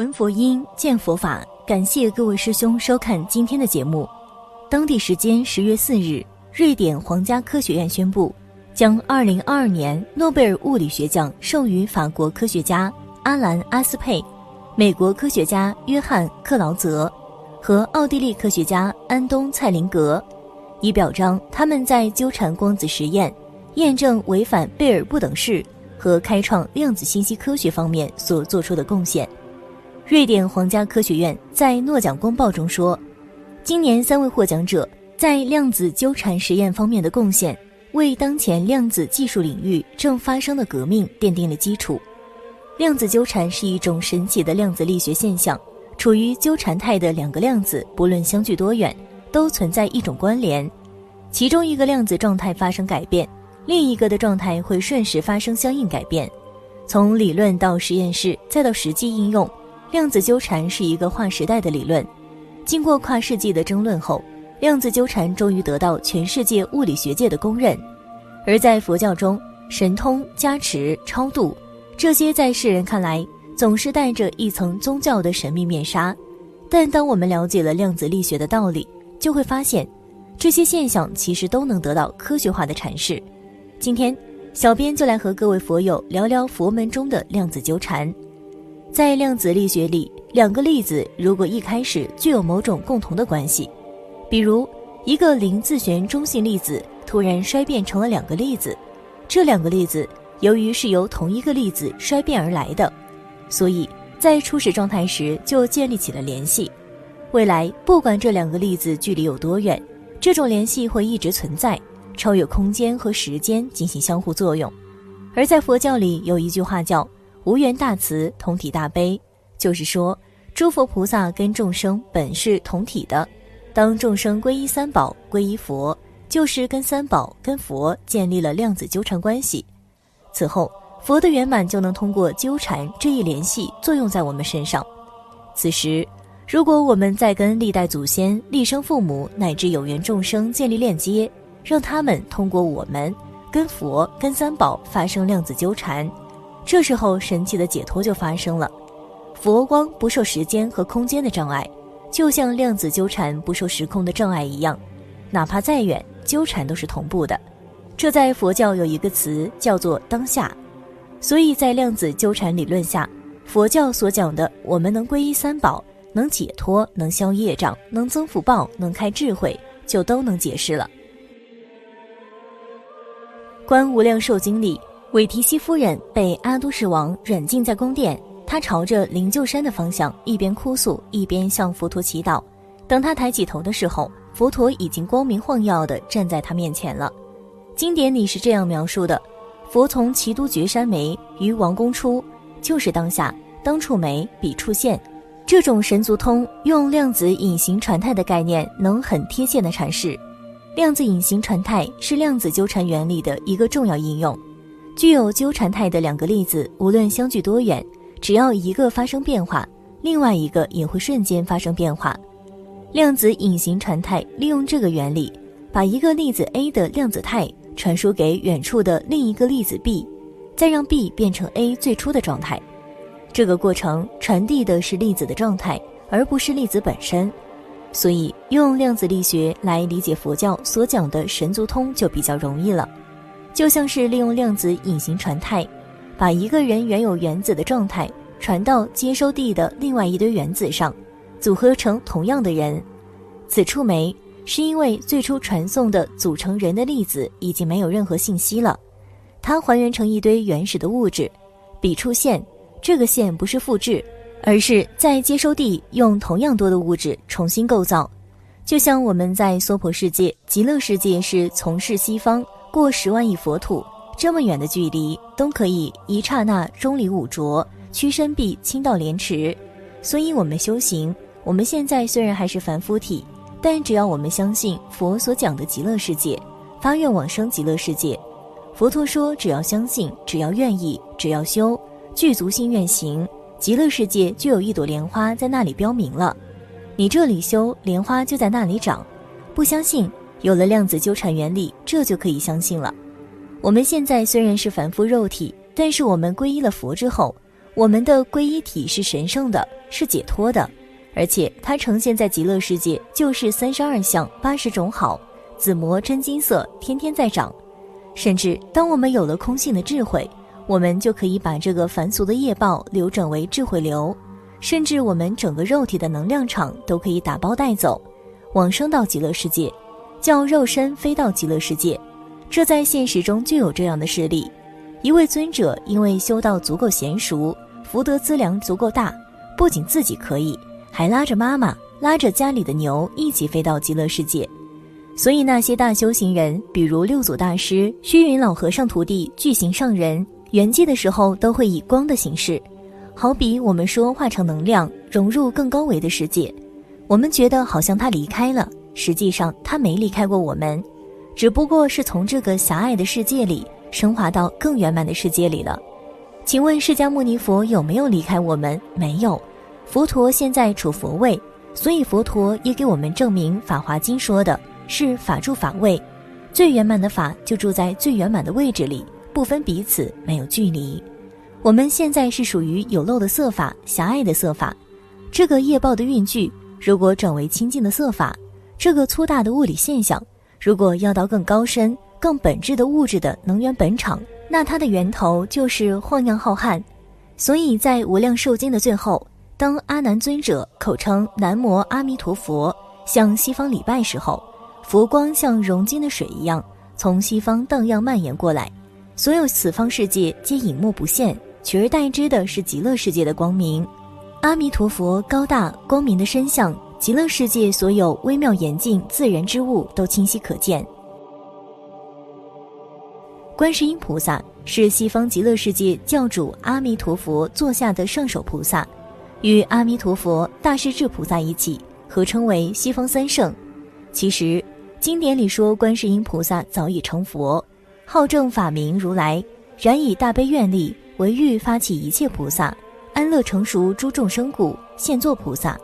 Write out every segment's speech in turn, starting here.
闻佛音，见佛法。感谢各位师兄收看今天的节目。当地时间十月四日，瑞典皇家科学院宣布，将二零二二年诺贝尔物理学奖授予法国科学家阿兰·阿斯佩、美国科学家约翰·克劳泽和奥地利科学家安东·蔡林格，以表彰他们在纠缠光子实验、验证违反贝尔不等式和开创量子信息科学方面所做出的贡献。瑞典皇家科学院在诺奖公报中说，今年三位获奖者在量子纠缠实验方面的贡献，为当前量子技术领域正发生的革命奠定了基础。量子纠缠是一种神奇的量子力学现象，处于纠缠态的两个量子，不论相距多远，都存在一种关联。其中一个量子状态发生改变，另一个的状态会瞬时发生相应改变。从理论到实验室，再到实际应用。量子纠缠是一个划时代的理论，经过跨世纪的争论后，量子纠缠终于得到全世界物理学界的公认。而在佛教中，神通、加持、超度，这些在世人看来总是带着一层宗教的神秘面纱。但当我们了解了量子力学的道理，就会发现，这些现象其实都能得到科学化的阐释。今天，小编就来和各位佛友聊聊佛门中的量子纠缠。在量子力学里，两个粒子如果一开始具有某种共同的关系，比如一个零自旋中性粒子突然衰变成了两个粒子，这两个粒子由于是由同一个粒子衰变而来的，所以在初始状态时就建立起了联系。未来不管这两个粒子距离有多远，这种联系会一直存在，超越空间和时间进行相互作用。而在佛教里有一句话叫。无缘大慈，同体大悲，就是说，诸佛菩萨跟众生本是同体的。当众生皈依三宝、皈依佛，就是跟三宝、跟佛建立了量子纠缠关系。此后，佛的圆满就能通过纠缠这一联系作用在我们身上。此时，如果我们再跟历代祖先、立生父母乃至有缘众生建立链接，让他们通过我们跟佛、跟三宝发生量子纠缠。这时候，神奇的解脱就发生了。佛光不受时间和空间的障碍，就像量子纠缠不受时空的障碍一样，哪怕再远，纠缠都是同步的。这在佛教有一个词叫做当下。所以在量子纠缠理论下，佛教所讲的我们能皈依三宝、能解脱、能消业障、能增福报、能开智慧，就都能解释了。观无量寿经里。韦提希夫人被阿都士王软禁在宫殿，她朝着灵鹫山的方向一边哭诉，一边向佛陀祈祷。等她抬起头的时候，佛陀已经光明晃耀地站在她面前了。经典里是这样描述的：佛从奇都绝山眉于王宫出，就是当下当处眉彼处现。这种神足通用量子隐形传态的概念，能很贴切地阐释。量子隐形传态是量子纠缠原理的一个重要应用。具有纠缠态的两个粒子，无论相距多远，只要一个发生变化，另外一个也会瞬间发生变化。量子隐形传态利用这个原理，把一个粒子 A 的量子态传输给远处的另一个粒子 B，再让 B 变成 A 最初的状态。这个过程传递的是粒子的状态，而不是粒子本身。所以，用量子力学来理解佛教所讲的神足通就比较容易了。就像是利用量子隐形传态，把一个人原有原子的状态传到接收地的另外一堆原子上，组合成同样的人。此处没是因为最初传送的组成人的粒子已经没有任何信息了，它还原成一堆原始的物质。笔触线，这个线不是复制，而是在接收地用同样多的物质重新构造。就像我们在娑婆世界、极乐世界是从事西方。过十万亿佛土，这么远的距离都可以一刹那钟离五浊，屈身臂倾倒莲池。所以，我们修行，我们现在虽然还是凡夫体，但只要我们相信佛所讲的极乐世界，发愿往生极乐世界。佛陀说，只要相信，只要愿意，只要修，具足心愿行，极乐世界就有一朵莲花在那里标明了。你这里修，莲花就在那里长。不相信？有了量子纠缠原理，这就可以相信了。我们现在虽然是凡夫肉体，但是我们皈依了佛之后，我们的皈依体是神圣的，是解脱的，而且它呈现在极乐世界就是三十二相八十种好，紫魔真金色天天在长。甚至当我们有了空性的智慧，我们就可以把这个凡俗的业报流转为智慧流，甚至我们整个肉体的能量场都可以打包带走，往生到极乐世界，叫肉身飞到极乐世界。这在现实中就有这样的事例：一位尊者因为修道足够娴熟。福德资粮足够大，不仅自己可以，还拉着妈妈，拉着家里的牛一起飞到极乐世界。所以那些大修行人，比如六祖大师、虚云老和尚徒弟、巨行上人，圆寂的时候都会以光的形式，好比我们说化成能量，融入更高维的世界。我们觉得好像他离开了，实际上他没离开过我们，只不过是从这个狭隘的世界里升华到更圆满的世界里了。请问释迦牟尼佛有没有离开我们？没有，佛陀现在处佛位，所以佛陀也给我们证明，《法华经》说的是法住法位，最圆满的法就住在最圆满的位置里，不分彼此，没有距离。我们现在是属于有漏的色法，狭隘的色法，这个业报的运聚，如果转为清净的色法，这个粗大的物理现象，如果要到更高深、更本质的物质的能源本场。那它的源头就是晃漾浩瀚，所以在无量寿经的最后，当阿难尊者口称南无阿弥陀佛，向西方礼拜时候，佛光像融金的水一样从西方荡漾蔓延过来，所有此方世界皆隐没不现，取而代之的是极乐世界的光明。阿弥陀佛高大光明的身相，极乐世界所有微妙严净自然之物都清晰可见。观世音菩萨是西方极乐世界教主阿弥陀佛座下的圣手菩萨，与阿弥陀佛、大势至菩萨一起合称为西方三圣。其实经典里说，观世音菩萨早已成佛，号正法名如来，然以大悲愿力为欲发起一切菩萨，安乐成熟诸众生故，现作菩萨。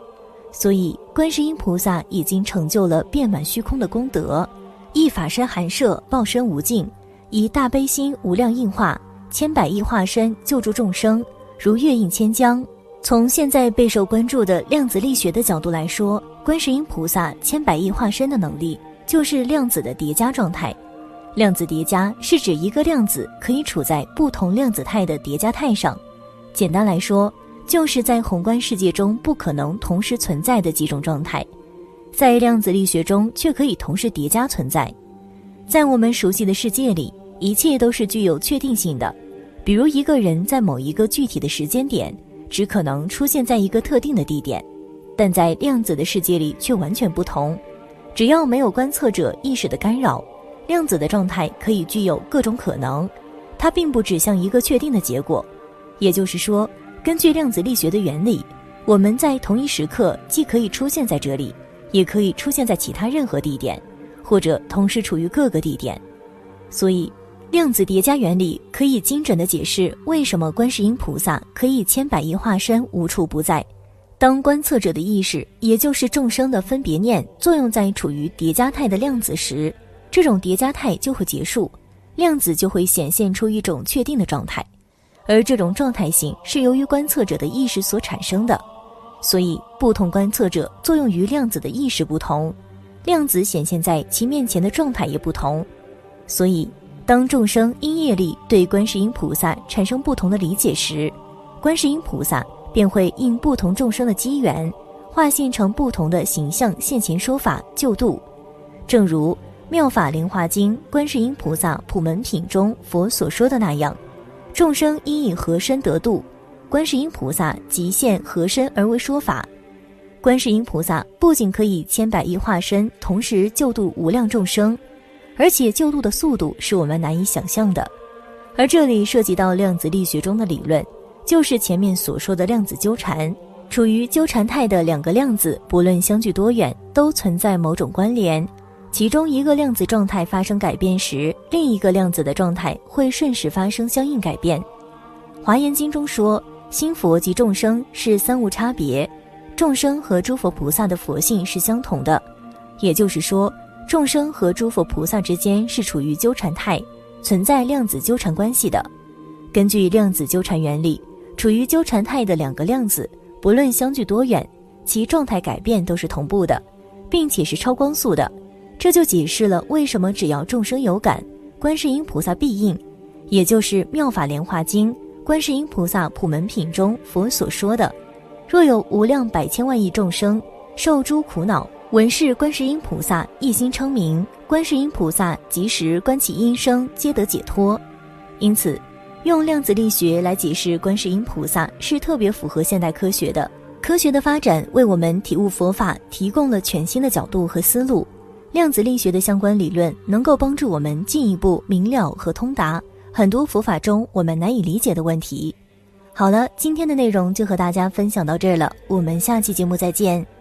所以观世音菩萨已经成就了遍满虚空的功德，一法身含摄，报身无尽。以大悲心无量应化，千百亿化身救助众生，如月映千江。从现在备受关注的量子力学的角度来说，观世音菩萨千百亿化身的能力，就是量子的叠加状态。量子叠加是指一个量子可以处在不同量子态的叠加态上。简单来说，就是在宏观世界中不可能同时存在的几种状态，在量子力学中却可以同时叠加存在。在我们熟悉的世界里，一切都是具有确定性的。比如一个人在某一个具体的时间点，只可能出现在一个特定的地点，但在量子的世界里却完全不同。只要没有观测者意识的干扰，量子的状态可以具有各种可能。它并不指向一个确定的结果。也就是说，根据量子力学的原理，我们在同一时刻既可以出现在这里，也可以出现在其他任何地点。或者同时处于各个地点，所以量子叠加原理可以精准地解释为什么观世音菩萨可以千百亿化身无处不在。当观测者的意识，也就是众生的分别念作用在处于叠加态的量子时，这种叠加态就会结束，量子就会显现出一种确定的状态，而这种状态性是由于观测者的意识所产生的。所以，不同观测者作用于量子的意识不同。量子显现在其面前的状态也不同，所以当众生因业力对观世音菩萨产生不同的理解时，观世音菩萨便会应不同众生的机缘，化现成不同的形象现前说法救度。正如《妙法莲华经》观世音菩萨普门品中佛所说的那样，众生因以何身得度，观世音菩萨即现何身而为说法。观世音菩萨不仅可以千百亿化身同时救度无量众生，而且救度的速度是我们难以想象的。而这里涉及到量子力学中的理论，就是前面所说的量子纠缠。处于纠缠态的两个量子，不论相距多远，都存在某种关联。其中一个量子状态发生改变时，另一个量子的状态会瞬时发生相应改变。华严经中说，心佛及众生是三无差别。众生和诸佛菩萨的佛性是相同的，也就是说，众生和诸佛菩萨之间是处于纠缠态，存在量子纠缠关系的。根据量子纠缠原理，处于纠缠态的两个量子，不论相距多远，其状态改变都是同步的，并且是超光速的。这就解释了为什么只要众生有感，观世音菩萨必应，也就是《妙法莲华经》观世音菩萨普门品中佛所说的：“若有无量百千万亿众生受诸苦恼，闻是观世音菩萨一心称名，观世音菩萨即时观其音声，皆得解脱。”因此，用量子力学来解释观世音菩萨是特别符合现代科学的。科学的发展为我们体悟佛法提供了全新的角度和思路。量子力学的相关理论能够帮助我们进一步明了和通达很多佛法中我们难以理解的问题。好了，今天的内容就和大家分享到这儿了，我们下期节目再见。